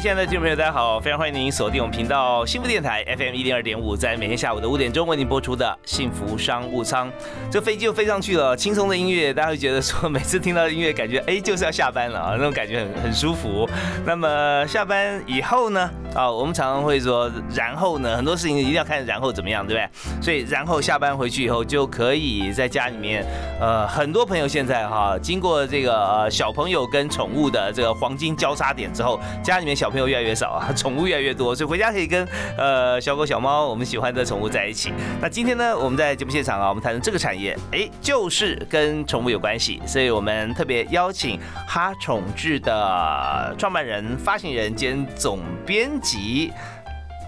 亲爱的听众朋友，大家好！非常欢迎您锁定我们频道幸福电台 FM 一零二点五，在每天下午的五点钟为您播出的幸福商务舱。这飞机就飞上去了，轻松的音乐，大家会觉得说，每次听到音乐，感觉哎就是要下班了啊，那种感觉很很舒服。那么下班以后呢？啊，我们常常会说，然后呢，很多事情一定要看然后怎么样，对不对？所以然后下班回去以后，就可以在家里面，呃，很多朋友现在哈，经过这个呃小朋友跟宠物的这个黄金交叉点之后，家里面小朋友越来越少啊，宠物越来越多，所以回家可以跟呃小狗小猫我们喜欢的宠物在一起。那今天呢，我们在节目现场啊，我们谈的这个产业，哎，就是跟宠物有关系，所以我们特别邀请哈宠志的创办人、发行人兼总编。辑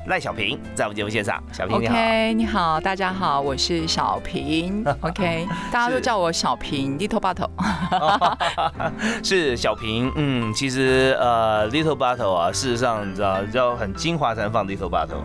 赖小平在我们节目现场，小平你好，OK，你好，大家好，我是小平，OK，大家都叫我小平，Little Bottle，是小平，嗯，其实呃，Little Bottle 啊，事实上你知道要很精华才能放 Little Bottle，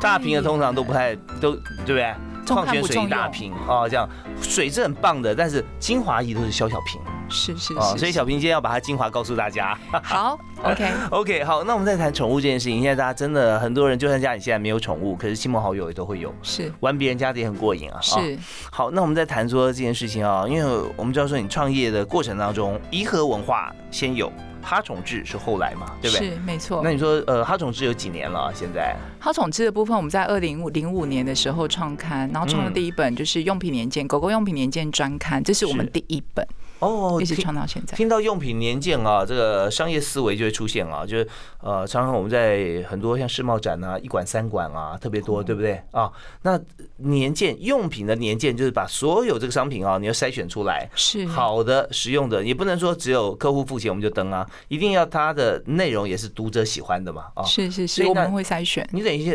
大瓶的通常都不太都对不对？矿泉水大瓶。哦，这样。水是很棒的，但是精华液都是小小瓶。是是是，所以小平今天要把它精华告诉大家。好，OK OK，好，那我们再谈宠物这件事情。现在大家真的很多人，就算家里现在没有宠物，可是亲朋好友也都会有。是玩别人家的也很过瘾啊。是。好，那我们再谈说这件事情啊，因为我们知道说你创业的过程当中，颐和文化先有。哈宠志是后来嘛，对不对？是没错。那你说，呃，哈宠志有几年了？现在哈宠志的部分，我们在二零零五年的时候创刊，然后创的第一本就是用品年鉴，狗狗用品年鉴专刊，这是我们第一本。哦，一直唱到现在。听到用品年鉴啊，这个商业思维就会出现啊，就是呃，常常我们在很多像世贸展啊、一馆三馆啊，特别多，对不对啊？那年鉴用品的年鉴，就是把所有这个商品啊，你要筛选出来，是好的、实用的，也不能说只有客户付钱我们就登啊，一定要它的内容也是读者喜欢的嘛啊。是是是，我们会筛选。你等一下。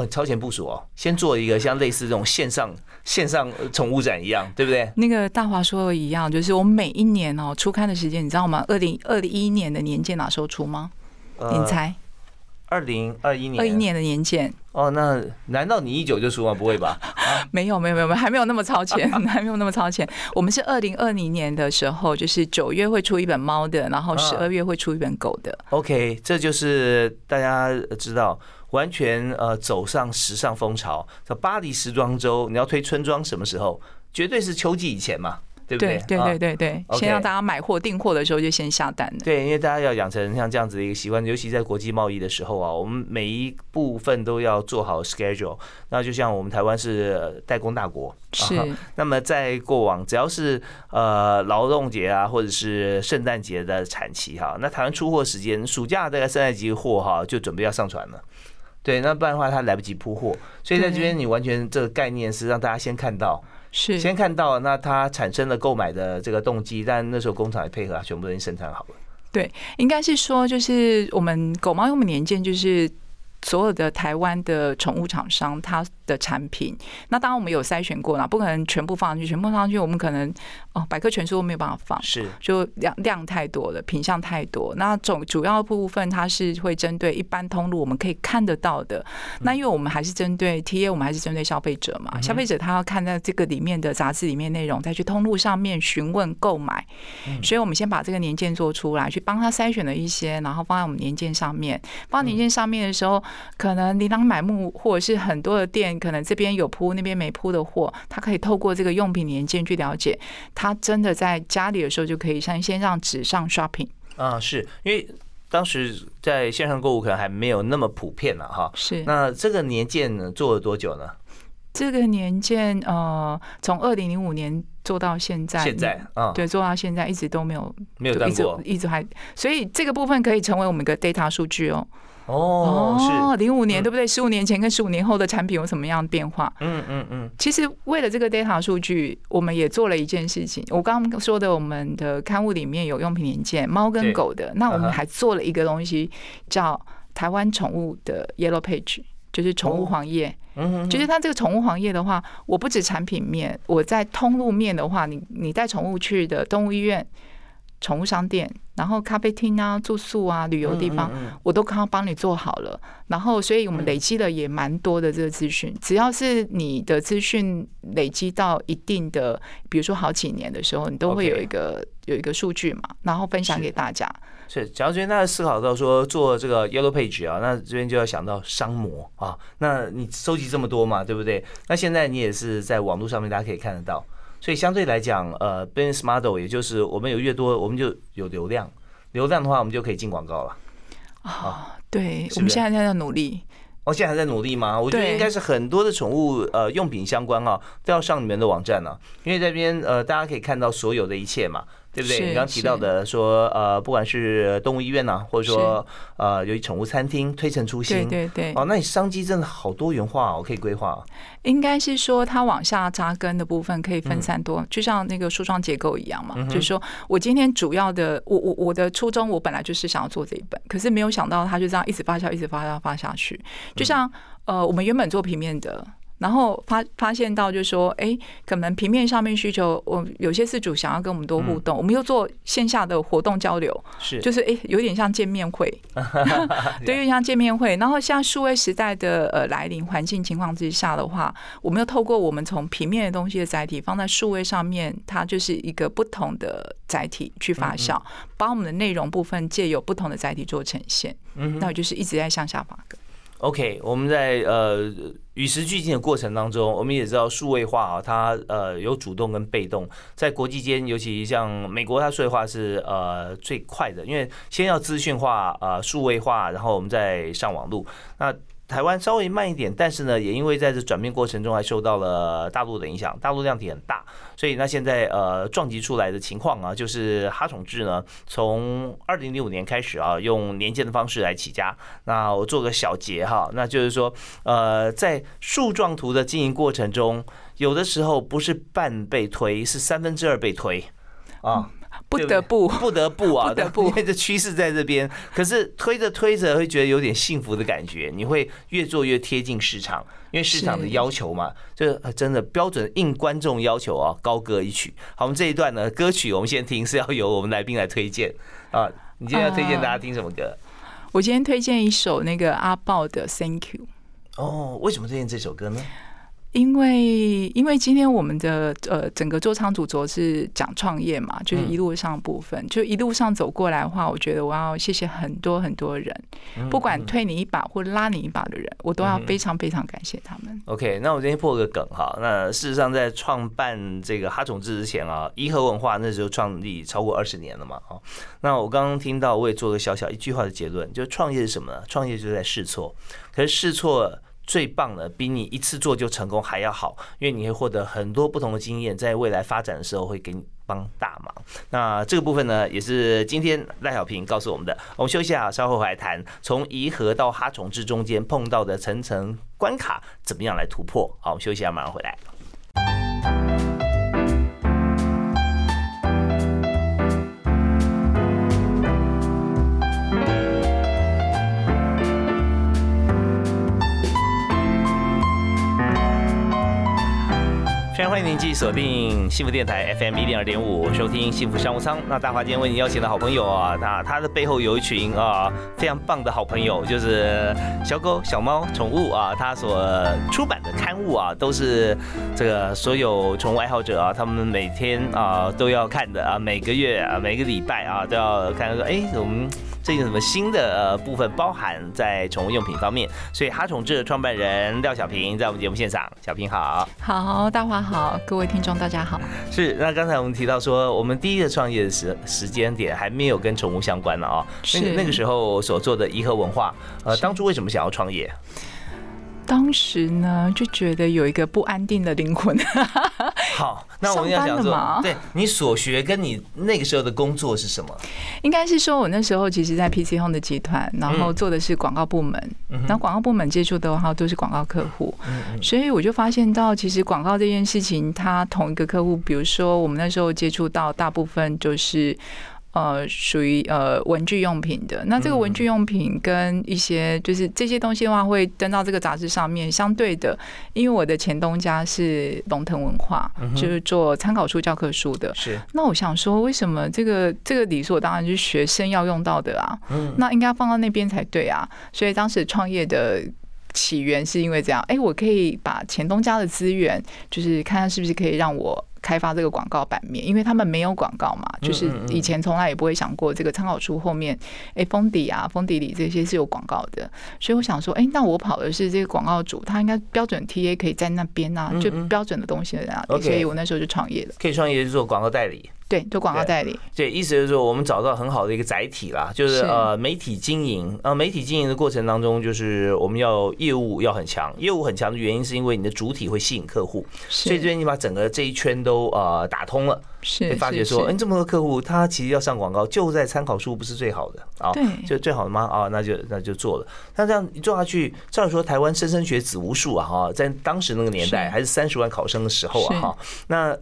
哦，超前部署哦，先做一个像类似这种线上线上宠物展一样，对不对？那个大华说的一样，就是我们每一年哦出刊的时间，你知道吗？二零二一年的年鉴哪时候出吗？你猜？二零二一年二一年的年鉴哦，那难道你一九就出吗？不会吧？没有没有没有没有，还没有那么超前，还没有那么超前。我们是二零二零年的时候，就是九月会出一本猫的，然后十二月会出一本狗的。OK，这就是大家知道。完全呃走上时尚风潮，叫巴黎时装周，你要推春装什么时候？绝对是秋季以前嘛，对不对？对对对对对，先让大家买货订货的时候就先下单的。对，因为大家要养成像这样子的一个习惯，尤其在国际贸易的时候啊，我们每一部分都要做好 schedule。那就像我们台湾是代工大国，是。那么在过往，只要是呃劳动节啊，或者是圣诞节的产期哈，那台湾出货时间，暑假大概圣诞节货哈就准备要上传了。对，那不然的话，他来不及铺货，所以在这边你完全这个概念是让大家先看到，是先看到，那他产生了购买的这个动机，但那时候工厂也配合，全部都已经生产好了。对，应该是说，就是我们狗猫用的年鉴，就是所有的台湾的宠物厂商，它。的产品，那当然我们有筛选过了，不可能全部放上去，全部放上去，我们可能哦，百科全书都没有办法放，是就量量太多了，品相太多。那总主要部分它是会针对一般通路我们可以看得到的。那因为我们还是针对 T A，我们还是针对消费者嘛，消费者他要看在这个里面的杂志里面内容，再去通路上面询问购买。所以我们先把这个年鉴做出来，去帮他筛选了一些，然后放在我们年鉴上面。放年鉴上面的时候，可能琳琅满目，或者是很多的店。可能这边有铺，那边没铺的货，他可以透过这个用品年鉴去了解，他真的在家里的时候就可以像先让纸上 shopping 啊，是因为当时在线上购物可能还没有那么普遍了哈。是那这个年鉴呢做了多久呢？这个年鉴呃，从二零零五年做到现在，现在啊，对，做到现在一直都没有没有断过，一直还，所以这个部分可以成为我们一个 data 数据哦。哦，是，零五年对不对？十五年前跟十五年后的产品有什么样的变化？嗯嗯嗯。其实为了这个 data 数据，我们也做了一件事情。我刚刚说的，我们的刊物里面有用品年鉴，猫跟狗的。那我们还做了一个东西，叫台湾宠物的 Yellow Page，就是宠物黄页。嗯，就是它这个宠物黄页的话，我不止产品面，我在通路面的话，你你带宠物去的动物医院。宠物商店，然后咖啡厅啊、住宿啊、旅游地方，我都刚帮你做好了。然后，所以我们累积了也蛮多的这个资讯。只要是你的资讯累积到一定的，比如说好几年的时候，你都会有一个有一个数据嘛，然后分享给大家。是，只要这边大家思考到说做这个 Yellow Page 啊，那这边就要想到商模啊。那你收集这么多嘛，对不对？那现在你也是在网络上面，大家可以看得到。所以相对来讲，呃，business model 也就是我们有越多，我们就有流量。流量的话，我们就可以进广告了。啊，对，我们现在在努力。哦，现在还在努力吗？我觉得应该是很多的宠物呃用品相关啊，都要上你们的网站了，因为这边呃大家可以看到所有的一切嘛。对不对？你刚提到的说，呃，不管是动物医院呐，或者说呃，有宠物餐厅推陈出新，对对对。哦，那你商机真的好多元化，我可以规划。应该是说，它往下扎根的部分可以分散多，就像那个梳妆结构一样嘛。就是说我今天主要的，我我我的初衷，我本来就是想要做这一本，可是没有想到它就这样一直发酵，一直发酵发下去。就像呃，我们原本做平面的。然后发发现到，就是说，哎，可能平面上面需求，我有些事主想要跟我们多互动，我们又做线下的活动交流，是，就是哎，有点像见面会，对，有点像见面会。然后像数位时代的呃来临环境情况之下的话，我们又透过我们从平面的东西的载体放在数位上面，它就是一个不同的载体去发酵，把我们的内容部分借由不同的载体做呈现，嗯，那就是一直在向下发。根。OK，我们在呃与时俱进的过程当中，我们也知道数位化啊，它呃有主动跟被动，在国际间，尤其像美国，它数位化是呃最快的，因为先要资讯化呃数位化，然后我们再上网路。那台湾稍微慢一点，但是呢，也因为在这转变过程中还受到了大陆的影响，大陆量体很大，所以那现在呃撞击出来的情况啊，就是哈宠智呢，从二零零五年开始啊，用年鉴的方式来起家。那我做个小结哈，那就是说呃，在树状图的经营过程中，有的时候不是半被推，是三分之二被推啊。不得不，不得不啊，不得不，因为这趋势在这边。可是推着推着，会觉得有点幸福的感觉。你会越做越贴近市场，因为市场的要求嘛，这真的标准应观众要求啊，高歌一曲。好，我们这一段呢，歌曲我们先听，是要由我们来宾来推荐啊。你今天要推荐大家听什么歌？我今天推荐一首那个阿豹的《Thank You》。哦，为什么推荐这首歌呢？因为因为今天我们的呃整个座舱主轴是讲创业嘛，就是一路上部分，就一路上走过来的话，我觉得我要谢谢很多很多人，不管推你一把或拉你一把的人，我都要非常非常感谢他们。OK，那我今天破个梗哈，那事实上在创办这个哈种子之前啊，颐和文化那时候创立超过二十年了嘛，哦，那我刚刚听到我也做个小小一句话的结论，就创业是什么呢？创业就是在试错，可是试错。最棒的，比你一次做就成功还要好，因为你会获得很多不同的经验，在未来发展的时候会给你帮大忙。那这个部分呢，也是今天赖小平告诉我们的。我们休息下，稍后回来谈从颐和到哈虫之中间碰到的层层关卡，怎么样来突破？好，我们休息下，马上回来。欢迎您继续锁定幸福电台 FM 一零二点五，收听幸福商务舱。那大华今天为您邀请的好朋友啊，那他的背后有一群啊非常棒的好朋友，就是小狗、小猫、宠物啊，他所出版的刊物啊，都是这个所有宠物爱好者啊，他们每天啊都要看的啊，每个月啊，每个礼拜啊都要看说，哎，我们。最近什么新的呃部分包含在宠物用品方面？所以哈宠智的创办人廖小平在我们节目现场，小平好，好，大华好，各位听众大家好。是，那刚才我们提到说，我们第一个创业的时时间点还没有跟宠物相关呢啊，是那个时候所做的颐和文化，呃，当初为什么想要创业？当时呢，就觉得有一个不安定的灵魂。好，那我们要讲说了嘛，对你所学跟你那个时候的工作是什么？应该是说，我那时候其实，在 PC Home 的集团，然后做的是广告部门，然后广告部门接触的话都是广告客户，所以我就发现到，其实广告这件事情，它同一个客户，比如说我们那时候接触到大部分就是。呃，属于呃文具用品的。那这个文具用品跟一些就是这些东西的话，会登到这个杂志上面。相对的，因为我的前东家是龙腾文化，就是做参考书、教科书的。是那我想说，为什么这个这个理所当然就是学生要用到的啊？那应该放到那边才对啊。所以当时创业的。起源是因为这样，哎、我可以把前东家的资源，就是看看是不是可以让我开发这个广告版面，因为他们没有广告嘛，就是以前从来也不会想过这个参考书后面，哎、封底啊、封底里这些是有广告的，所以我想说，哎、那我跑的是这个广告主，他应该标准 TA 可以在那边啊，就标准的东西在那里，OK 所以我那时候就创业了，可以创业做广告代理。对，做广告代理，对，意思就是说，我们找到很好的一个载体啦，就是是。呃媒体经营，呃媒体经营的过程当中，就是我们要业务要很强，业务很强的原因是因为你的主体会吸引客户，所以这是边你把整个这一圈都呃打通了，是会发觉说，是。嗯，这么多客户他其实要上广告，就在参考书不是最好的。啊，对。就最好的吗？啊，那就那就做了。那这样一做下去，照理说台湾莘莘学子无数啊哈，在当时那个年代还是三十万考生的时候啊哈，那呃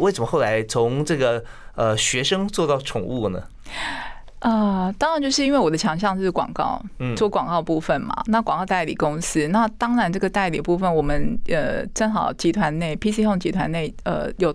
为什么后来从这个呃学生做到宠物呢？呃，当然就是因为我的强项是广告，嗯做广告部分嘛。那广告代理公司，那当然这个代理部分，我们呃正好集团内 PC Home 集团内呃有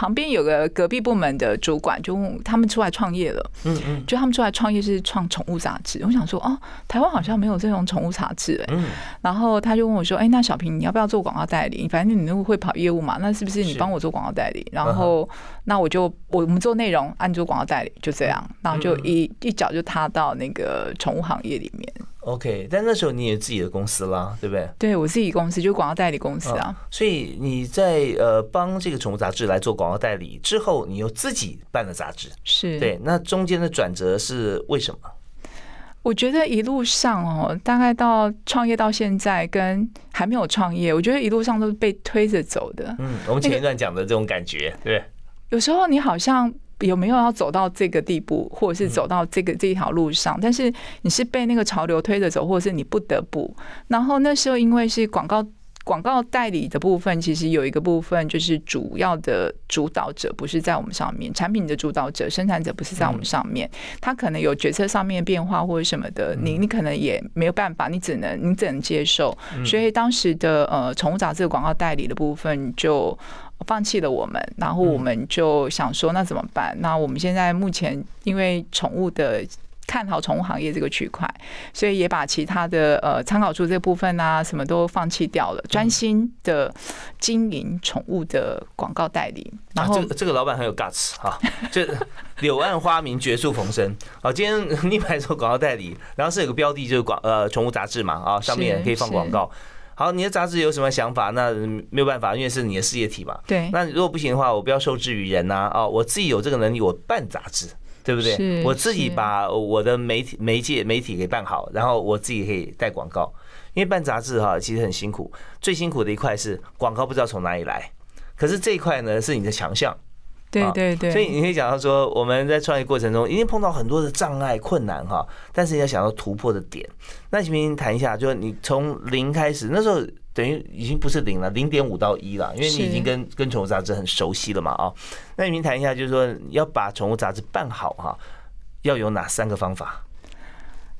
旁边有个隔壁部门的主管，就问他们出来创业了，嗯嗯就他们出来创业是创宠物杂志。我想说，哦，台湾好像没有这种宠物杂志哎、嗯，然后他就问我说：“哎、那小平，你要不要做广告代理？反正你那会跑业务嘛，那是不是你是帮我做广告代理？然嗯后那我就我们做内容，按做广告代理，就这样，嗯然后就一一脚就踏到那个宠物行业里面。OK，但那时候你也自己的公司啦，对不对？对我自己公司就广告代理公司啊，所以你在呃帮这个宠物杂志来做广告代理之后，你又自己办了杂志，是对，那中间的转折是为什么？我觉得一路上哦，大概到创业到现在，跟还没有创业，我觉得一路上都是被推着走的。嗯，我们前一段讲的这种感觉，对，有时候你好像有没有要走到这个地步，或者是走到这个这一条路上，但是你是被那个潮流推着走，或者是你不得不。然后那时候因为是广告。广告代理的部分，其实有一个部分就是主要的主导者不是在我们上面，产品的主导者、生产者不是在我们上面，他可能有决策上面变化或者什么的，你你可能也没有办法，你只能你只能接受。所以当时的呃宠物杂志的广告代理的部分就放弃了我们，然后我们就想说那怎么办？那我们现在目前因为宠物的。看好宠物行业这个区块，所以也把其他的呃参考书这部分啊什么都放弃掉了，专心的经营宠物的广告代理。然后啊、这个这个老板很有 guts 哈，这柳暗花明绝处逢生。好，今天你买做广告代理，然后是有个标的就是广呃宠物杂志嘛啊，上面是可以放广告。好，你的杂志有什么想法？那没有办法，因为是你的事业体嘛。对，那如果不行的话，我不要受制于人呐啊！我自己有这个能力，我办杂志，对不对？是我自己把我的媒体媒介媒体给办好，然后我自己可以带广告。因为办杂志哈，其实很辛苦，最辛苦的一块是广告不知道从哪里来，可是这一块呢是你的强项。对对对，所以你可以讲到说，我们在创业过程中一定碰到很多的障碍、困难哈，但是你要想到突破的点。那请您谈一下，就是你从零开始，那时候等于已经不是零了，零点五到一了，因为你已经跟跟宠物杂志很熟悉了嘛啊。那您谈一下，就是说要把宠物杂志办好哈，要有哪三个方法？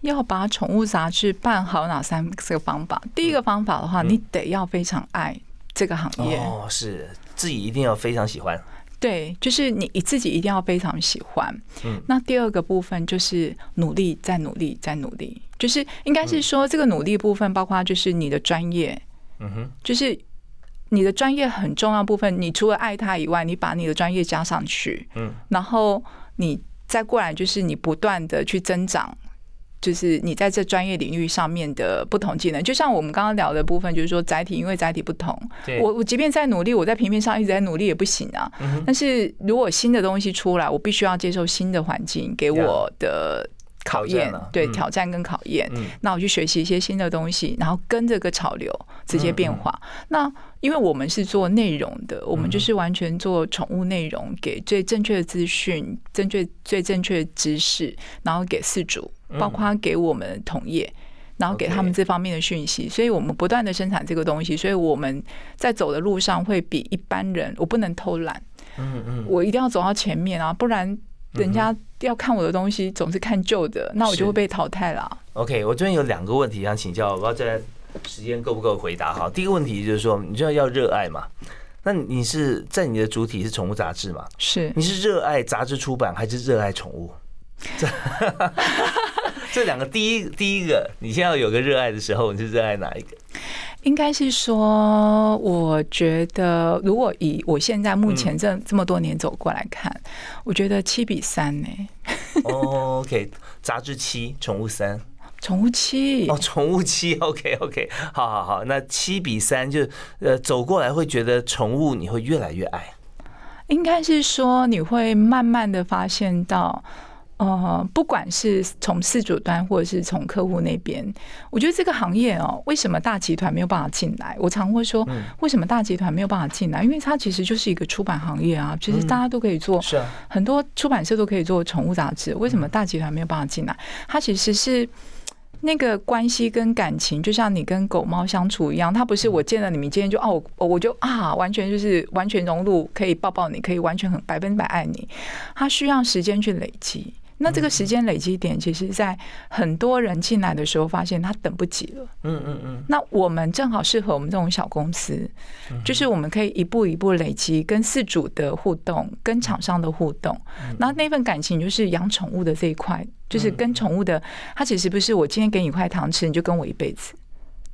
要把宠物杂志办好哪三个方法？第一个方法的话，你得要非常爱这个行业。哦，是自己一定要非常喜欢。对，就是你你自己一定要非常喜欢。嗯，那第二个部分就是努力，再努力，再努力。就是应该是说，这个努力部分包括就是你的专业，嗯哼，就是你的专业很重要部分。你除了爱他以外，你把你的专业加上去，嗯，然后你再过来就是你不断的去增长。就是你在这专业领域上面的不同技能，就像我们刚刚聊的部分，就是说载体，因为载体不同，我我即便在努力，我在平面上一直在努力也不行啊。但是如果新的东西出来，我必须要接受新的环境给我的考验，对挑战跟考验。那我去学习一些新的东西，然后跟这个潮流直接变化。那因为我们是做内容的，我们就是完全做宠物内容，给最正确的资讯、正确最正确的知识，然后给饲主，包括给我们同业，然后给他们这方面的讯息。所以我们不断的生产这个东西，所以我们在走的路上会比一般人，我不能偷懒，嗯嗯，我一定要走到前面啊，不然。人家要看我的东西，总是看旧的，那我就会被淘汰了。OK，我这边有两个问题想请教，我要在时间够不够回答？哈，第一个问题就是说，你知道要热爱嘛？那你是在你的主体是宠物杂志嘛？是，你是热爱杂志出版还是热爱宠物？这 这两个，第一第一个，你现在有个热爱的时候，你是热爱哪一个？应该是说，我觉得如果以我现在目前这这么多年走过来看，我觉得七比三呢。哦，OK，杂志七，宠物三，宠物七哦，宠物七，OK OK，好好好，那七比三就呃走过来会觉得宠物你会越来越爱，应该是说你会慢慢的发现到。呃，不管是从事主端或者是从客户那边，我觉得这个行业哦，为什么大集团没有办法进来？我常会说，为什么大集团没有办法进来？因为它其实就是一个出版行业啊，其实大家都可以做，很多出版社都可以做宠物杂志，为什么大集团没有办法进来？它其实是那个关系跟感情，就像你跟狗猫相处一样，它不是我见了你们今天就哦，我就啊，完全就是完全融入，可以抱抱你，可以完全很百分百爱你，它需要时间去累积。那这个时间累积点，其实，在很多人进来的时候，发现他等不及了。嗯嗯嗯。那我们正好适合我们这种小公司，就是我们可以一步一步累积跟饲主的互动，跟厂商的互动。那那份感情，就是养宠物的这一块，就是跟宠物的，它其实不是我今天给你一块糖吃，你就跟我一辈子，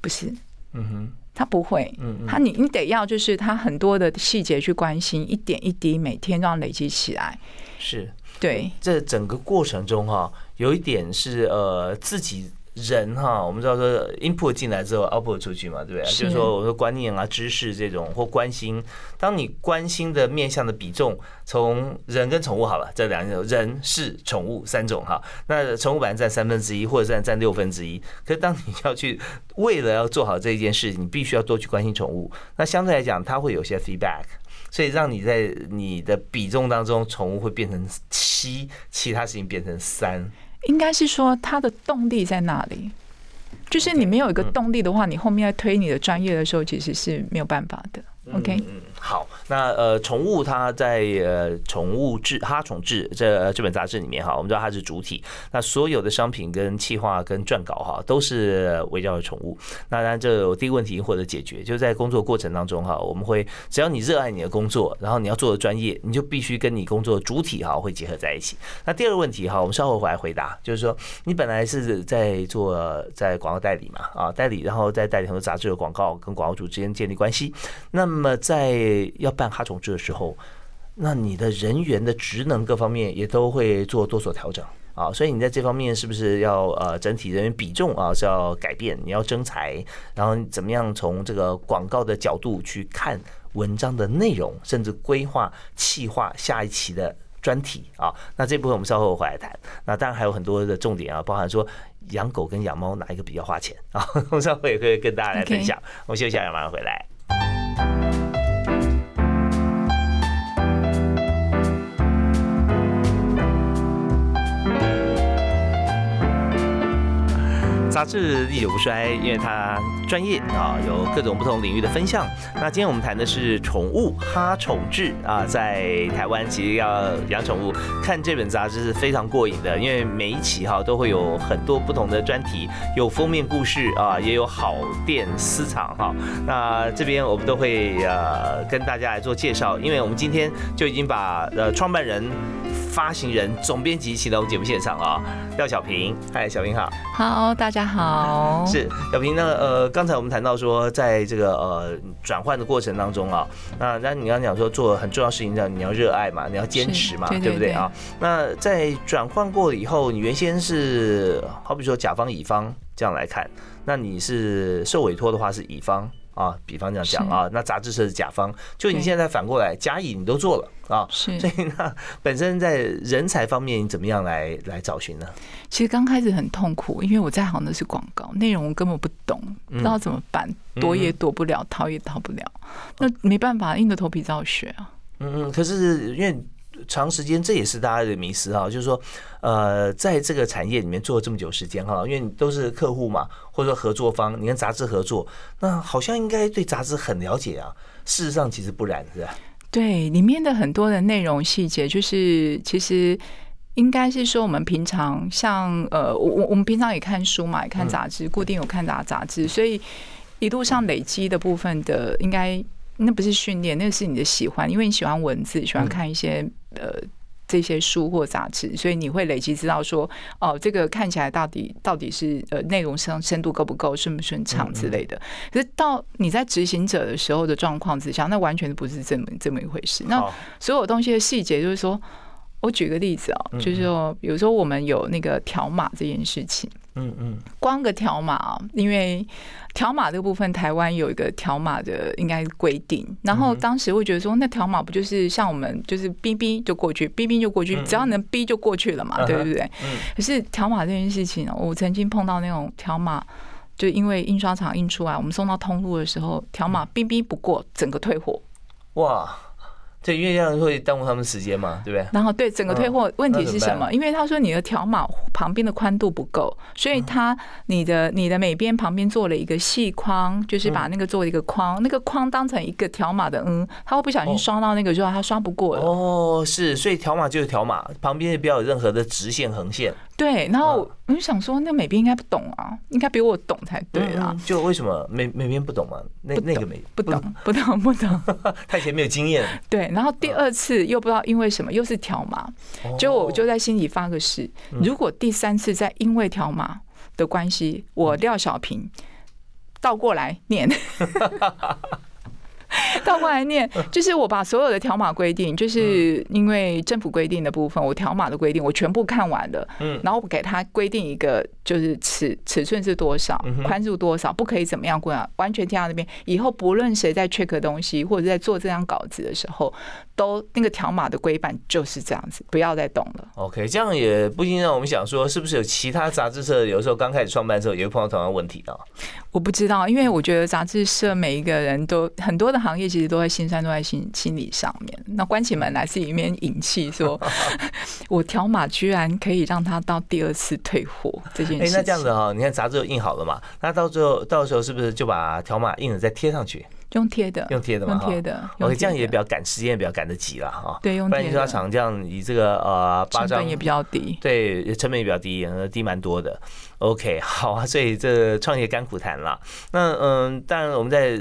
不是。嗯哼。他不会。嗯嗯。他你你得要就是他很多的细节去关心，一点一滴，每天这样累积起来。是。对，这整个过程中哈，有一点是呃自己人哈，我们知道说 input 进来之后 output 出去嘛，对不对？就是说我说观念啊、知识这种或关心，当你关心的面向的比重，从人跟宠物好了，这两种人是宠物三种哈，那宠物版占三分之一或者占占六分之一，可是当你要去为了要做好这一件事，你必须要多去关心宠物，那相对来讲，它会有些 feedback。所以让你在你的比重当中，宠物会变成七，其他事情变成三。应该是说它的动力在哪里？就是你没有一个动力的话，你后面在推你的专业的时候，其实是没有办法的。OK，嗯，好，那呃，宠物它在呃宠物志哈宠志这这本杂志里面哈，我们知道它是主体，那所有的商品跟企划跟撰稿哈，都是围绕着宠物。那当然，这第一个问题获得解决，就在工作过程当中哈，我们会只要你热爱你的工作，然后你要做的专业，你就必须跟你工作主体哈会结合在一起。那第二个问题哈，我们稍后回来回答，就是说你本来是在做在广告代理嘛啊代理，然后在代理很多杂志的广告，跟广告主之间建立关系，那么。在要办哈虫制的时候，那你的人员的职能各方面也都会做多所调整啊，所以你在这方面是不是要呃整体人员比重啊是要改变？你要征才，然后怎么样从这个广告的角度去看文章的内容，甚至规划、企划下一期的专题啊？那这部分我们稍后回来谈。那当然还有很多的重点啊，包含说养狗跟养猫哪一个比较花钱啊？我们稍后也会跟大家来分享。我们休息一下，马上回来。杂志历久不衰，因为它专业啊，有各种不同领域的分项。那今天我们谈的是宠物哈宠志啊，在台湾其实要养宠物，看这本杂志是非常过瘾的，因为每一期哈都会有很多不同的专题，有封面故事啊，也有好店私藏哈。那这边我们都会呃跟大家来做介绍，因为我们今天就已经把呃创办人。发行人、总编辑请到我们节目现场啊，廖小平，嗨，小平好，好，大家好，是小平。那呃，刚才我们谈到说，在这个呃转换的过程当中啊，那那你刚刚讲说做很重要事情，叫你要热爱嘛，你要坚持嘛，对不对啊？那在转换过了以后，你原先是好比说甲方乙方这样来看，那你是受委托的话是乙方。啊，比方这样讲啊，那杂志社是甲方，就你现在反过来，甲乙你都做了啊，是，所以那本身在人才方面，你怎么样来来找寻呢？其实刚开始很痛苦，因为我在行的是广告内容，我根本不懂，不知道怎么办，躲也躲不了，逃也逃不了，那没办法，硬着头皮照学啊。嗯嗯，可是因为。长时间，这也是大家的迷思哈，就是说，呃，在这个产业里面做了这么久时间哈，因为都是客户嘛，或者说合作方，你跟杂志合作，那好像应该对杂志很了解啊。事实上，其实不然，是吧？对，里面的很多的内容细节，就是其实应该是说，我们平常像呃，我我我们平常也看书嘛，也看杂志，固定有看杂杂志，所以一路上累积的部分的，应该那不是训练，那个是你的喜欢，因为你喜欢文字，喜欢看一些。呃，这些书或杂志，所以你会累积知道说，哦，这个看起来到底到底是呃内容深深度够不够，顺不顺畅之类的。可是到你在执行者的时候的状况之下，那完全不是这么这么一回事。那所有东西的细节，就是说我举个例子哦，就是说，比如说我们有那个条码这件事情，嗯嗯，光个条码啊，因为。条码这个部分，台湾有一个条码的应该规定，然后当时会觉得说，那条码不就是像我们就是哔哔就过去，哔哔就过去，只要能哔就过去了嘛，对不对？可是条码这件事情，我曾经碰到那种条码，就因为印刷厂印出来，我们送到通路的时候，条码哔哔不过，整个退货。哇！对，因为这样会耽误他们时间嘛，对不对？然后对整个退货问题是什么？因为他说你的条码旁边的宽度不够，所以他你的你的每边旁边做了一个细框，就是把那个做一个框，那个框当成一个条码的，嗯，他会不小心刷到那个之后，他刷不过了。哦，是，所以条码就是条码，旁边不要有任何的直线横线。对，然后我就想说，那美编应该不懂啊，应该比我懂才对啊。就为什么美美编不懂嘛？那那个美不懂，不懂，不懂，他以 前没有经验。对，然后第二次又不知道因为什么，又是条码，就我就在心里发个誓，如果第三次再因为条码的关系，我廖小平倒过来念。倒过来念，就是我把所有的条码规定，就是因为政府规定的部分，我条码的规定我全部看完了，嗯，然后给他规定一个，就是尺尺寸是多少，宽度多少，不可以怎么样过来，完全贴到那边。以后不论谁在 check 东西或者在做这张稿子的时候，都那个条码的规范就是这样子，不要再动了。OK，这样也不禁让我们想说，是不是有其他杂志社有时候刚开始创办的时候也会碰到同样问题啊？我不知道，因为我觉得杂志社每一个人都很多的行业其实都在心酸，都在心心理上面。那关起门来是一面引气，说我条码居然可以让他到第二次退货这件事。哎，那这样子哈，你看杂志印好了嘛？那到最后到时候是不是就把条码印了再贴上去？用贴的，用贴的嘛，用贴的。OK，这样也比较赶时间，也比较赶得及了哈。对，用。印刷厂这样以这个呃，成本也比较低。对，成本也比较低，低蛮多的。OK，好啊，所以这创业甘苦谈了。那嗯，当然我们在。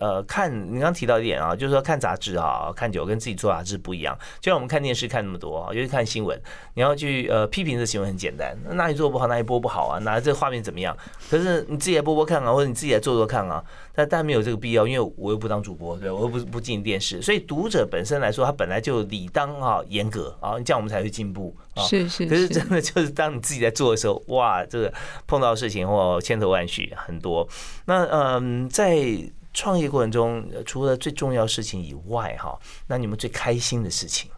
呃，看你刚提到一点啊，就是说看杂志啊，看久跟自己做杂志不一样。就像我们看电视看那么多啊，尤其看新闻，你要去呃批评这新闻很简单，哪里做不好，哪里播不好啊，哪这画面怎么样？可是你自己来播播看啊，或者你自己来做做看啊，但但没有这个必要，因为我又不当主播，对我又不不进电视，所以读者本身来说，他本来就理当啊严格啊，这样我们才会进步啊。是是。可是真的就是当你自己在做的时候，哇，这个碰到事情或千头万绪很多。那嗯，在创业过程中，除了最重要事情以外，哈，那你们最开心的事情？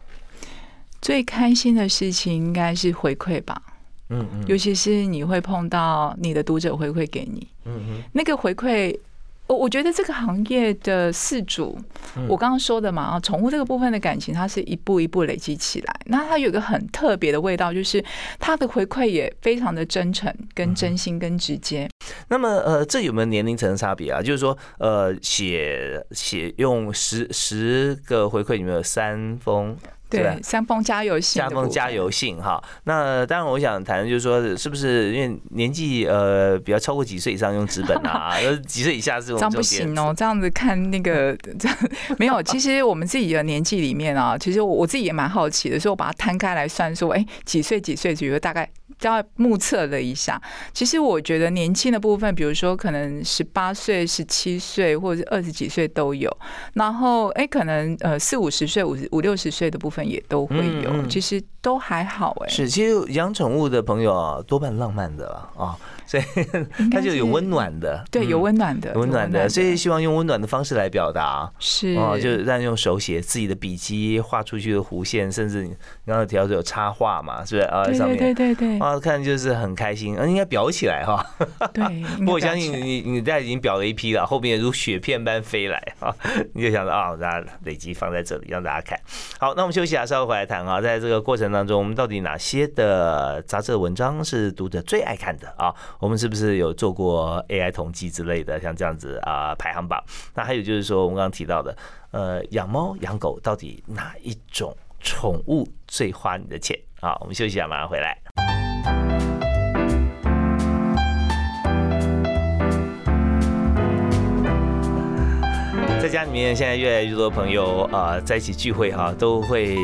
最开心的事情应该是回馈吧，嗯嗯，尤其是你会碰到你的读者回馈给你，嗯嗯，那个回馈。我我觉得这个行业的四主，我刚刚说的嘛啊，宠物这个部分的感情，它是一步一步累积起来。那它有一个很特别的味道，就是它的回馈也非常的真诚、跟真心、跟直接。那么呃，这有没有年龄层的差别啊？就是说呃，写写用十十个回馈里面有三封。对，三封加油信，三封加油信哈。那当然，我想谈的就是说，是不是因为年纪呃比较超过几岁以上用纸本啊？呃，几岁以下这种这样不行哦。这样子看那个 这样没有。其实我们自己的年纪里面啊，其实我我自己也蛮好奇的，所以我把它摊开来算，说哎几岁几岁，比如大概。要目测了一下，其实我觉得年轻的部分，比如说可能十八岁、十七岁或者是二十几岁都有，然后哎，可能呃四五十岁、五五六十岁的部分。分也都会有，嗯嗯其实都还好哎、是，其实养宠物的朋友啊，多半浪漫的了啊，所以应该 它就有温暖的，对，有嗯温暖的，有温暖的，所以希望用温暖的方式来表达。是哦，就是让用手写自己的笔记画出去的弧线，甚至你刚刚提到有插画嘛，是不是啊？对上面对对对对啊，看就是很开心，嗯，应该裱起来哈。对，不过我相信你，你大概已经裱了一批了，后面如雪片般飞来啊，你就想着啊，大家累积放在这里让大家看。好，那我们休息一下，稍后回来谈啊，在这个过程当中，我们到底哪些的杂志文章是读者最爱看的啊？我们是不是有做过 AI 统计之类的，像这样子啊排行榜？那还有就是说，我们刚刚提到的，呃，养猫养狗到底哪一种宠物最花你的钱？啊，我们休息一下，马上回来。在家里面，现在越来越多朋友啊、呃在一起聚会哈、都会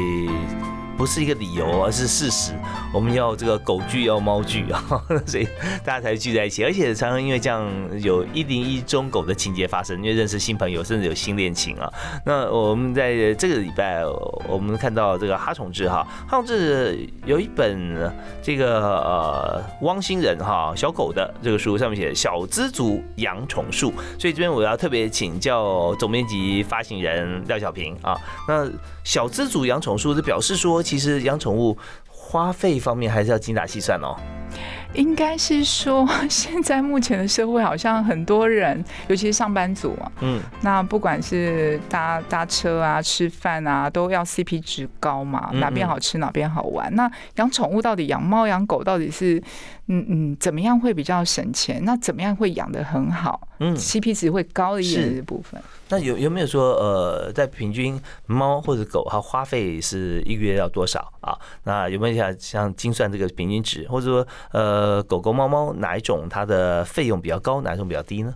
不是一个理由，而是事实。我们要这个狗聚，要猫聚啊，所以大家才聚在一起。而且常常因为这样，有一零一中狗的情节发生，因为认识新朋友，甚至有新恋情啊。那我们在这个礼拜，我们看到这个哈宠志哈，哈宠志有一本这个呃汪星人哈小狗的这个书，上面写小资族养宠术，所以这边我要特别请教总编辑发行人廖小平啊。那小资族养宠术，是表示说，其实养宠物花费方面还是要精打细算哦。应该是说，现在目前的社会好像很多人，尤其是上班族啊，嗯，那不管是搭搭车啊、吃饭啊，都要 CP 值高嘛，嗯哪边好吃哪边好玩。那养宠物到底养猫养狗到底是，嗯嗯，怎么样会比较省钱？那怎么样会养得很好？嗯，CP 值会高一点的部分。那有有没有说呃，在平均猫或者狗它花费是一个月要多少啊？那有没有像像精算这个平均值，或者说呃狗狗猫猫哪一种它的费用比较高，哪一种比较低呢？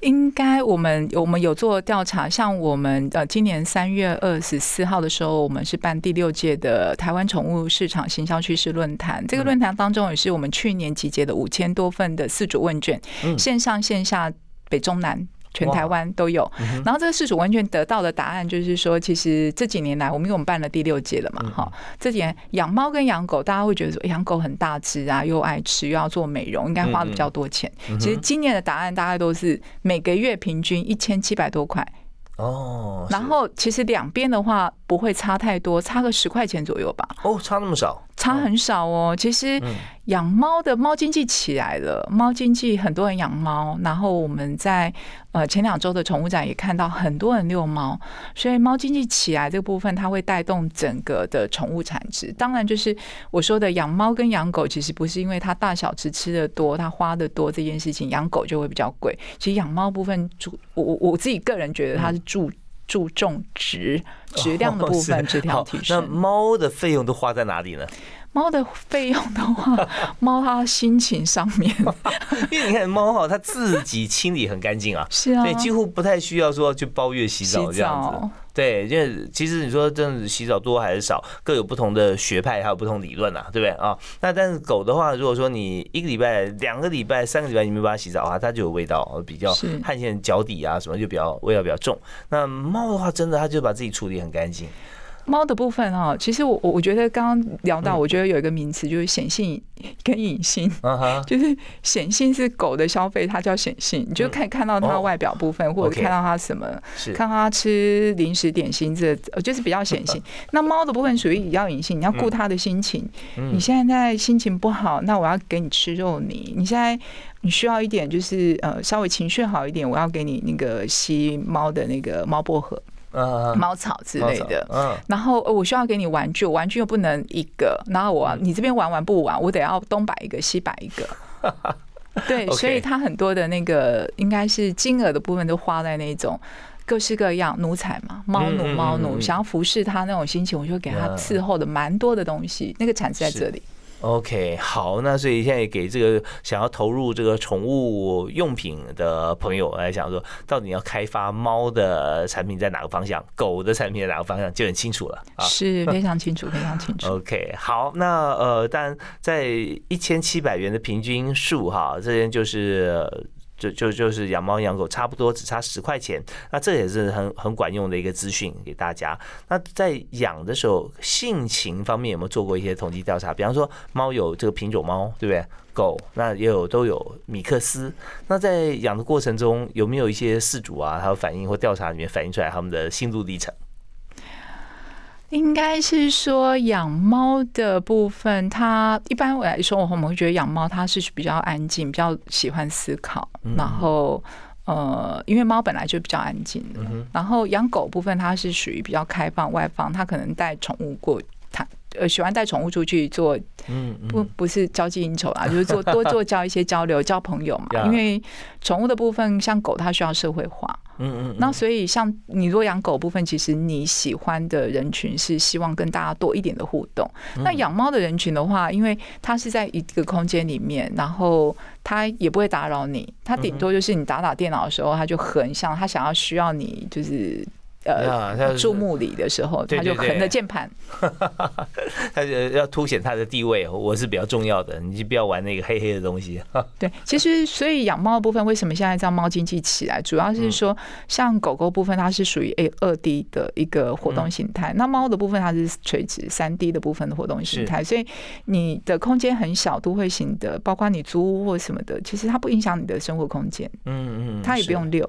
应该我们我们有做调查，像我们呃今年三月二十四号的时候，我们是办第六届的台湾宠物市场行销趋势论坛。这个论坛当中也是我们去年集结的五千多份的四组问卷，嗯线上线下北中南。全台湾都有，嗯然后这个四组问卷得到的答案就是说，其实这几年来，我们因为我们办了第六届了嗯。嘛，哈，这几年养猫跟养狗，大家会觉得说，养狗很大只啊，又爱吃，又要做美容，应该花的比较多钱。嗯其实今年的答案大概都是每个月平均一千七百多块，哦，然后其实两边的话不会差太多，差个十块钱左右吧，哦差那么少，差很少哦。其实嗯养猫的猫经济起来了，猫经济很多人养猫，然后我们在呃前两周的宠物展也看到很多人遛猫，所以猫经济起来这个部分，它会带动整个的宠物产值。当然，就是我说的养猫跟养狗，其实不是因为它大小只吃的多，它花的多这件事情，养狗就会比较贵。其实养猫部分主我我我自己个人觉得它是注。注重质 质量的部分，哦是质量好提那。猫的费用都花在哪里呢？猫的费用的话，猫它心情上面 因为你看猫哈，它自己清理很干净啊，是啊，所以几乎不太需要说去包月洗澡这样子。对，因为其实你说真的洗澡多还是少，各有不同的学派，还有不同理论啊，对不对啊？那但是狗的话，如果说你一个礼拜、两个礼拜、三个礼拜你没把它洗澡的话，它就有味道，比较汗腺、脚底啊什么就比较味道比较重。那猫的话，真的它就把自己处理很干净。猫的部分哈，其实我我我觉得刚刚聊到，嗯我觉得有一个名词就是显性 跟隐性。就是显性是狗的消费，它叫显性，你就可以看到它哦外表部分，或者看到它什么，看到它吃零食点心，这呃就是比较显性。那猫的部分属于比较隐性，你要顾它的心情。嗯你现在心情不好，那我要给你吃肉泥。你现在你需要一点就是呃稍微情绪好一点，我要给你那个吸猫的那个猫薄荷、啊猫草之类的。嗯，然后呃我需要给你玩具，玩具又不能一个，然后我你这边玩玩不玩，我得要东摆一个西摆一个。对，所以他很多的那个应该是金额的部分都花在那种。各式各样奴才嘛，猫奴猫嗯嗯奴，想要服侍他那种心情，我就会给他嗯伺候的蛮多的东西，那个产值在这里。OK，好，那所以现在给这个想要投入这个宠物用品的朋友来讲说，到底要开发猫的产品在哪个方向，狗的产品在哪个方向，就很清楚了啊。是非常清楚，非常清楚。OK，好，那呃，但在一千七百元的平均数哈，这边就是呃就就就是养猫养狗差不多只差十块钱，那这也是很很管用的一个资讯给大家。那在养的时候，性情方面有没有做过一些统计调查？比方说猫有这个品种猫，对不对？狗那也有都有米克斯。那在养的过程中，有没有一些饲主啊，还有反映或调查里面反映出来他们的心路历程？应该是说养猫的部分，它一般我来说，我们会觉得养猫它是比较安静，比较喜欢思考，然后呃，因为猫本来就比较安静的。然后养狗部分，它是属于比较开放、外放，它可能带宠物过，它呃喜欢带宠物出去做，嗯，不不是交际应酬啊，就是做多做交一些交流、交朋友嘛。因为宠物的部分，像狗，它需要社会化。嗯嗯，那所以像你如果养狗部分，其实你喜欢的人群是希望跟大家多一点的互动。那养猫的人群的话，因为它是在一个空间里面，然后它也不会打扰你，它顶多就是你打打电脑的时候，它就很像它想要需要你就是。呃，注目礼的时候，他就横着键盘，他就要凸显他的地位，我是比较重要的，你就不要玩那个黑黑的东西。对，其实所以养猫的部分，为什么现在样猫经济起来，主要是说像狗狗部分，它是属于 A 二 D 的一个活动形态，那猫的部分它是垂直三 D 的部分的活动形态，所以你的空间很小，都会型的，包括你租屋或什么的，其实它不影响你的生活空间。嗯嗯，它也不用遛。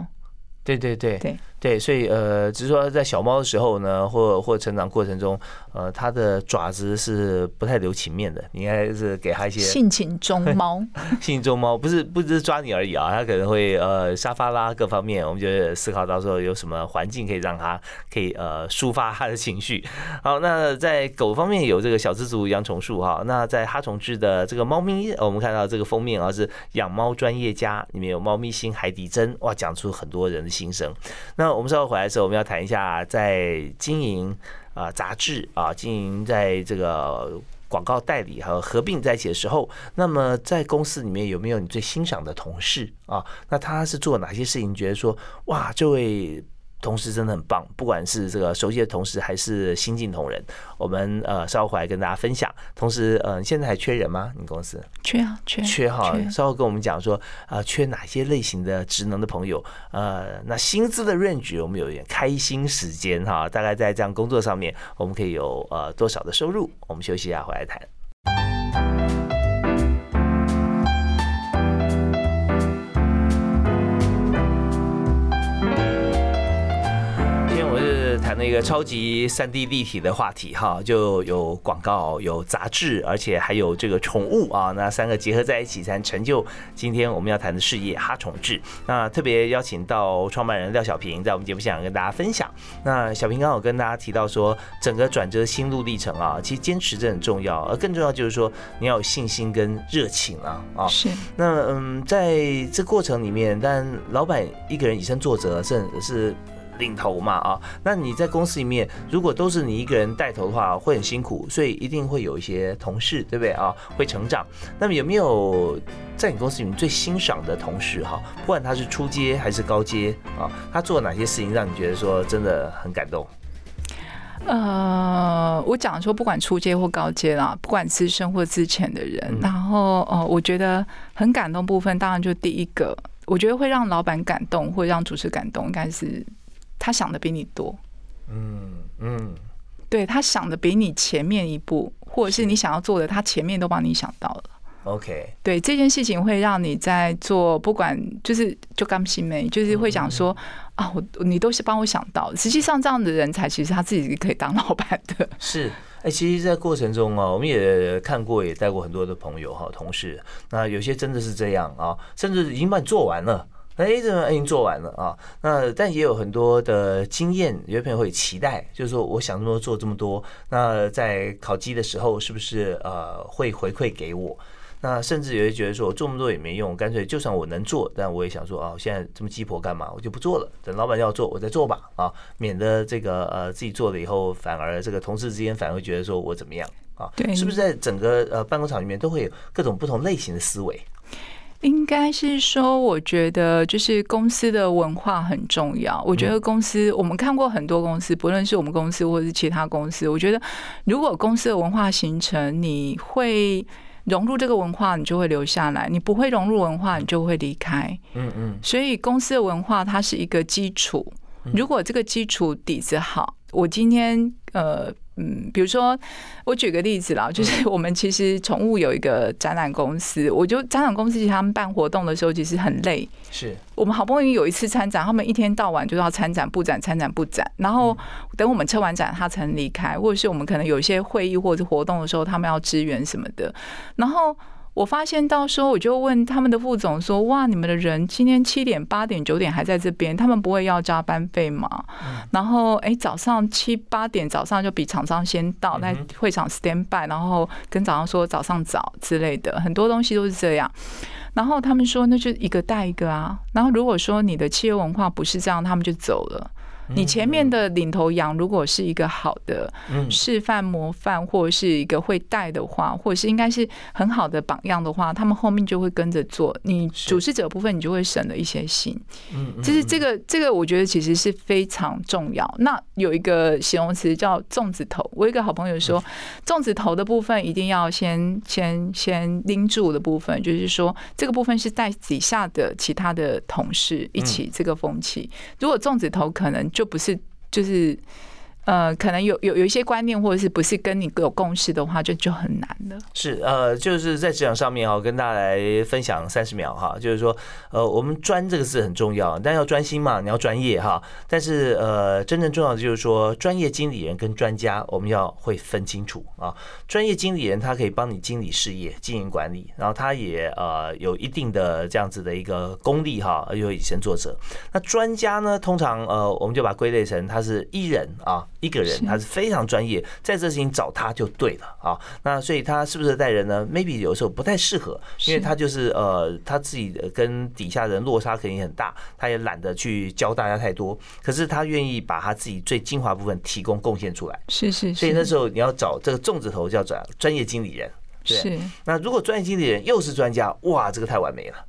对对对对。对，所以呃，只是说在小猫的时候呢，或或成长过程中，呃，它的爪子是不太留情面的，你应该是给它一些性情中猫，性情中猫不是不只是抓你而已啊，它可能会呃沙发啦各方面，我们就思考到时候有什么环境可以让它可以呃抒发它的情绪。好，那在狗方面有这个小知足养宠术哈，那在哈宠志的这个猫咪，我们看到这个封面啊是养猫专业家，里面有猫咪心海底针，哇，讲出很多人的心声。那那我们稍后回来的时候，我们要谈一下在经营啊杂志啊，经营在这个广告代理和合并在一起的时候，那么在公司里面有没有你最欣赏的同事啊？那他是做哪些事情？觉得说哇，这位。同事真的很棒，不管是这个熟悉的同事还是新进同仁，我们呃稍后回来跟大家分享。同时，嗯，现在还缺人吗？你公司缺啊，缺缺哈。稍后跟我们讲说啊，缺哪些类型的职能的朋友？呃，那薪资的 range 我们有一点开心时间哈，大概在这样工作上面，我们可以有呃多少的收入？我们休息一下，回来谈。那个超级三 D 立体的话题哈，就有广告、有杂志，而且还有这个宠物啊，那三个结合在一起才成就今天我们要谈的事业哈宠志。那特别邀请到创办人廖小平在我们节目现场跟大家分享。那小平刚好跟大家提到说，整个转折心路历程啊，其实坚持这很重要，而更重要就是说你要有信心跟热情啊啊。是。那嗯，在这过程里面，但老板一个人以身作则，是是。领头嘛啊，那你在公司里面，如果都是你一个人带头的话，会很辛苦，所以一定会有一些同事，对不对啊？会成长。那么有没有在你公司里面最欣赏的同事哈？不管他是初阶还是高阶啊，他做了哪些事情让你觉得说真的很感动？呃，我讲说不管初阶或高阶啦，不管资深或资浅的人，然后呃，我觉得很感动部分，当然就第一个，我觉得会让老板感动，或让主持感动，应该是。他想的比你多，嗯嗯，对他想的比你前面一步，或者是你想要做的，他前面都帮你想到了。OK，对这件事情会让你在做，不管就是就刚心美，就是会讲说啊，我你都是帮我想到。实际上这样的人才，其实他自己可以当老板的。是，哎，其实，在过程中啊，我们也看过，也带过很多的朋友哈，同事，那有些真的是这样啊，甚至已经帮你做完了。哎，这个已经做完了啊。那但也有很多的经验，有些朋友会期待，就是说，我想这么做这么多，那在考绩的时候，是不是呃会回馈给我？那甚至有些觉得说，我做那么多也没用，干脆就算我能做，但我也想说啊，现在这么鸡婆干嘛？我就不做了，等老板要做，我再做吧啊，免得这个呃自己做了以后，反而这个同事之间反而会觉得说我怎么样啊？对，是不是在整个呃办公场里面都会有各种不同类型的思维？应该是说，我觉得就是公司的文化很重要。我觉得公司，我们看过很多公司，不论是我们公司或者是其他公司，我觉得如果公司的文化形成，你会。融入这个文化，你就会留下来；你不会融入文化，你就会离开。嗯嗯，所以公司的文化它是一个基础，如果这个基础底子好，我今天呃。嗯，比如说，我举个例子啦，就是我们其实宠物有一个展览公司，我就展览公司其实他们办活动的时候其实很累，是。我们好不容易有一次参展，他们一天到晚就要参展布展参展布展，然后等我们撤完展他才能离开，或者是我们可能有一些会议或者活动的时候，他们要支援什么的，然后。我发现到时候，我就问他们的副总说：“哇，你们的人今天七点、八点、九点还在这边，他们不会要加班费吗？”然后，哎，早上七八点早上就比厂商先到，在会场 stand by，然后跟早上说早上早之类的，很多东西都是这样。然后他们说，那就一个带一个啊。然后如果说你的企业文化不是这样，他们就走了。你前面的领头羊如果是一个好的示范模范，或者是一个会带的话，或者是应该是很好的榜样的话，他们后面就会跟着做。你主事者部分，你就会省了一些心。嗯，就是这个这个，我觉得其实是非常重要。那有一个形容词叫粽子头，我一个好朋友说，粽子头的部分一定要先先先拎住的部分，就是说这个部分是带底下的其他的同事一起这个风气。如果粽子头可能。就不是，就是。呃，可能有有有一些观念，或者是不是跟你有共识的话，就就很难了。是呃，就是在职场上面哈，跟大家来分享三十秒哈，就是说呃，我们专这个字很重要，但要专心嘛，你要专业哈。但是呃，真正重要的就是说，专业经理人跟专家，我们要会分清楚啊。专业经理人他可以帮你经理事业、经营管理，然后他也呃有一定的这样子的一个功力哈，有以身作则。那专家呢，通常呃，我们就把归类成他是艺人啊。一个人他是非常专业，在这事情找他就对了啊。那所以他是不是带人呢？Maybe 有时候不太适合，因为他就是呃他自己跟底下人落差肯定很大，他也懒得去教大家太多。可是他愿意把他自己最精华部分提供贡献出来。是是。所以那时候你要找这个粽子头叫做专业经理人。对。那如果专业经理人又是专家，哇，这个太完美了啊！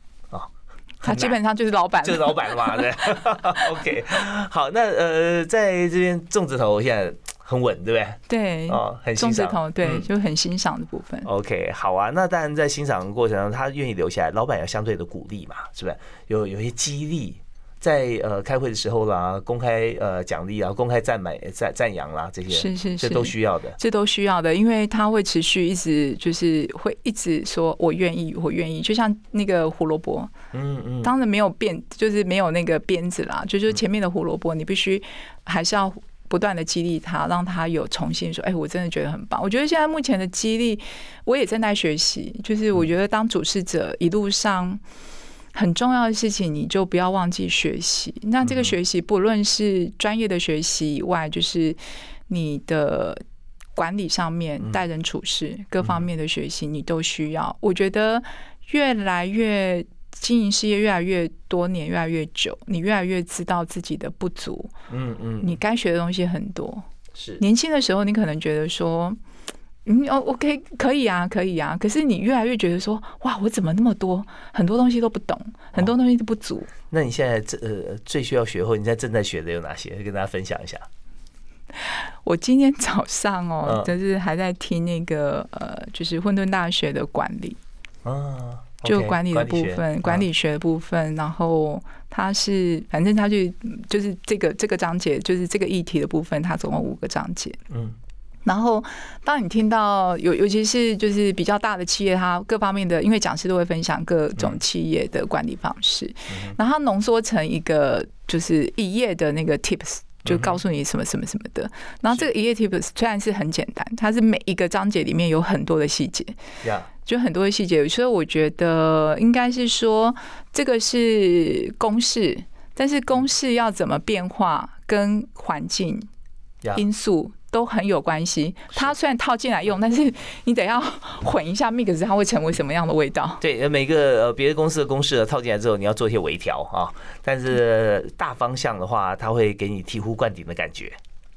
他基本上就是老板，就是老板嘛，对。OK，好，那呃，在这边粽子头现在很稳，对不对？对，哦，很粽子头，对，就很欣赏的部分。OK，好啊，那当然在欣赏的过程中，他愿意留下来，老板要相对的鼓励嘛，是不是？有有一些激励。在呃开会的时候啦，公开呃奖励啊，公开赞美赞赞扬啦，这些是是是，这都需要的，这都需要的，因为他会持续一直就是会一直说我愿意，我愿意，就像那个胡萝卜，嗯嗯，当然没有鞭，就是没有那个鞭子啦，就是前面的胡萝卜，你必须还是要不断的激励他，让他有重新说，哎，我真的觉得很棒。我觉得现在目前的激励，我也正在学习，就是我觉得当主事者一路上。很重要的事情，你就不要忘记学习。那这个学习，不论是专业的学习以外，就是你的管理上面、待人处事各方面的学习，你都需要。我觉得越来越经营事业越来越多年，越来越久，你越来越知道自己的不足。嗯嗯，你该学的东西很多。是年轻的时候，你可能觉得说。嗯哦，OK，可以啊，可以啊。可是你越来越觉得说，哇，我怎么那么多很多东西都不懂，很多东西都不足。那你现在这呃最需要学会你在正在学的有哪些？跟大家分享一下。我今天早上哦，就是还在听那个呃，就是混沌大学的管理啊，就管理的部分，管理学的部分。然后他是，反正他就就是这个这个章节，就是这个议题的部分，它总共五个章节。嗯。然后，当你听到有，尤其是就是比较大的企业，它各方面的，因为讲师都会分享各种企业的管理方式，然后浓缩成一个就是一页的那个 tips，就告诉你什么什么什么的。然后这个一页 tips 虽然是很简单，它是每一个章节里面有很多的细节，就很多的细节。所以我觉得应该是说，这个是公式，但是公式要怎么变化，跟环境因素。都很有关系。它虽然套进来用，但是 你得要 混一下 mix，它会成为什么样的味道？对，每个呃别的公司的公式套进来之后，你要做一些微调啊。但是大方向的话，它会给你醍醐灌顶的感觉。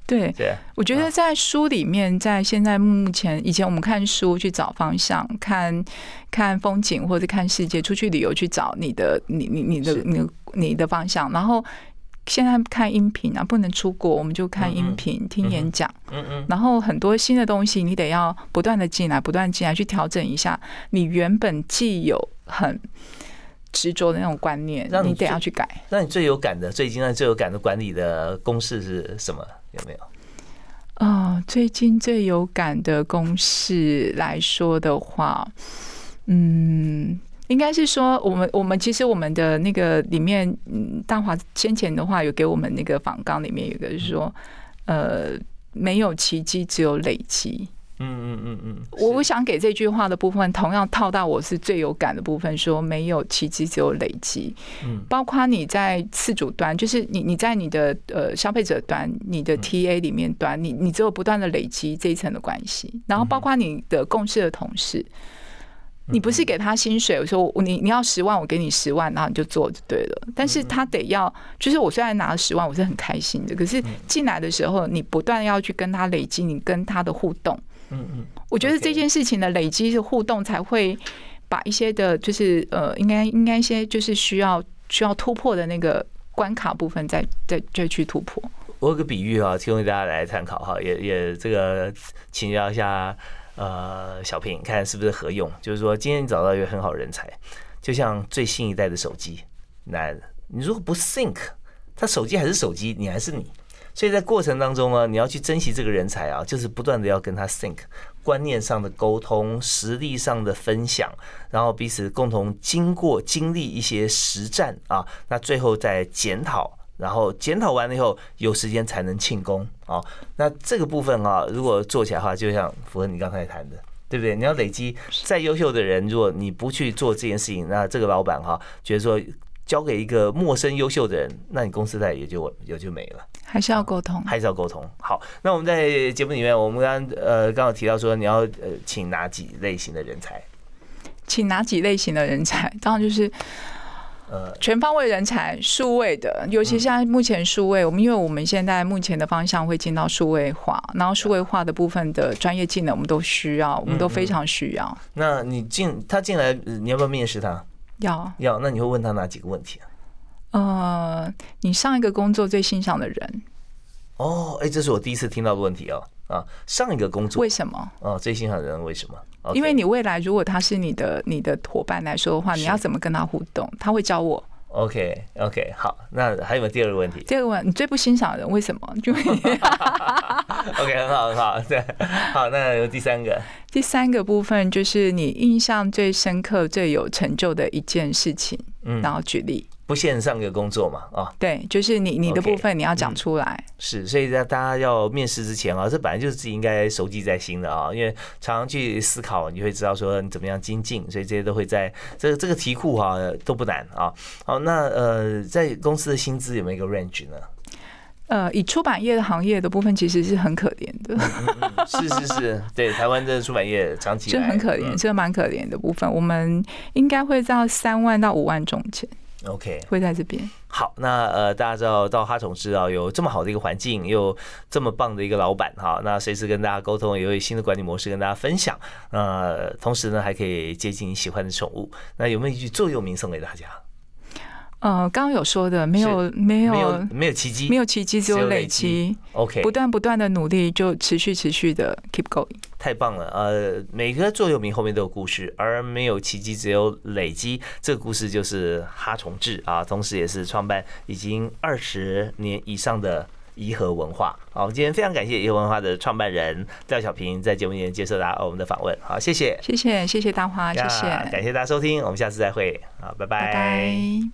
对，对，我觉得在书里面，在现在目前以前我们看书去找方向，看看风景或者看世界，出去旅游去找你的你你你的你你的方向，然后。现在看音频啊，不能出国，我们就看音频、听演讲。嗯嗯，然后很多新的东西，你得要不断的进来，不断进来去调整一下你原本既有很执着的那种观念，让你你得要去改。那你最有感的、最近让你最有感的管理的公式是什么？有没有？啊、最近最有感的公式来说的话，嗯，应该是说我们我们其实我们的那个里面，嗯，大华先前的话有给我们那个访纲里面有一个是说，呃，没有奇迹，只有累积。嗯嗯嗯嗯，我我想给这句话的部分，同样套到我是最有感的部分，说没有奇迹，只有累积。嗯包括你在次主端，就是你你在你的呃消费者端，你的 TA 里面端，你你只有不断的累积这一层的关系，然后包括你的共事的同事。你不是给他薪水，我说我你你要十万，我给你十万，然后你就做就对了。但是他得要，就是我虽然拿了十万，我是很开心的，可是进来的时候，你不断要去跟他累积你跟他的互动。嗯嗯，我觉得这件事情的累积是互动，才会把一些的，就是呃，应该应该一些就是需要需要突破的那个关卡部分再，再再去突破。我有个比喻啊，提供给大家来参考哈，也也这个请教一下呃小平，看是不是合用。就是说，今天你找到一个很好人才，就像最新一代的手机，那你如果不 think，他手机还是手机，你还是你。所以在过程当中呢，你要去珍惜这个人才啊，就是不断的要跟他 think 观念上的沟通，实力上的分享，然后彼此共同经过经历一些实战啊，那最后再检讨，然后检讨完了以后有时间才能庆功啊。那这个部分啊，如果做起来的话，就像符合你刚才谈的。对不对？你要累积再优秀的人，如果你不去做这件事情，那这个老板哈觉得说交给一个陌生优秀的人，那你公司在也就也就没了。还是要沟通。还是要沟通。好，那我们在节目里面，我们刚刚呃刚好提到说，你要呃请哪几类型的人才？请哪几类型的人才？当然就是呃，全方位人才，数位的，尤其现在目前数位，我们因为我们现在目前的方向会进到数位化，然后数位化的部分的专业技能，我们都需要，我们都非常需要。那你进他进来，呃你要不要面试他？要要，那你会问他哪几个问题啊？呃，你上一个工作最欣赏的人，哦，哎，这是我第一次听到的问题哦。啊，上一个工作为什么？哦，最欣赏的人为什么因为你未来如果他是你的你的伙伴来说的话，你要怎么跟他互动？他会教我。OK OK 好，那还有没有第二个问题第二个问，你最不欣赏的人为什么？就？OK 很好很好，对，好，那有第三个第三个部分就是你印象最深刻、最有成就的一件事情，嗯然后举例。不限上个工作嘛啊。对，就是你你的部分你要讲出来。是，所以在大家要面试之前啊，这本来就是自己应该熟记在心的啊，因为常常去思考，你会知道说你怎么样精进，所以这些都会在这个这个题库哈、都不难啊。好，那呃，在公司的薪资有没有一个 range 呢？呃，以出版业的行业的部分，其实是很可怜的，嗯是是是，对，台湾的出版业长期以这很可怜，嗯这蛮可怜的部分。我们应该会到三万到五万中间，OK，会在这边。好，那呃，大家知道到哈宠知道有这么好的一个环境，又这么棒的一个老板哈，那随时跟大家沟通，也有新的管理模式跟大家分享。呃，同时呢，还可以接近你喜欢的宠物。那有没有一句座右铭送给大家？呃，刚刚有说的，没有没没有有没有奇迹，没有奇迹，只有累积。OK，不断不断的努力，就持续持续的 keep going。太棒了。呃，每个座右铭后面都有故事，而没有奇迹，只有累积。这个故事就是哈崇志啊，同时也是创办已经二十年以上的。颐和文化，好，我们今天非常感谢颐和文化的创办人廖小平在节目里面接受大家我们的访问，好，谢谢，谢谢谢谢大花，谢谢，呀感谢大家收听，我们下次再会，好，拜拜拜。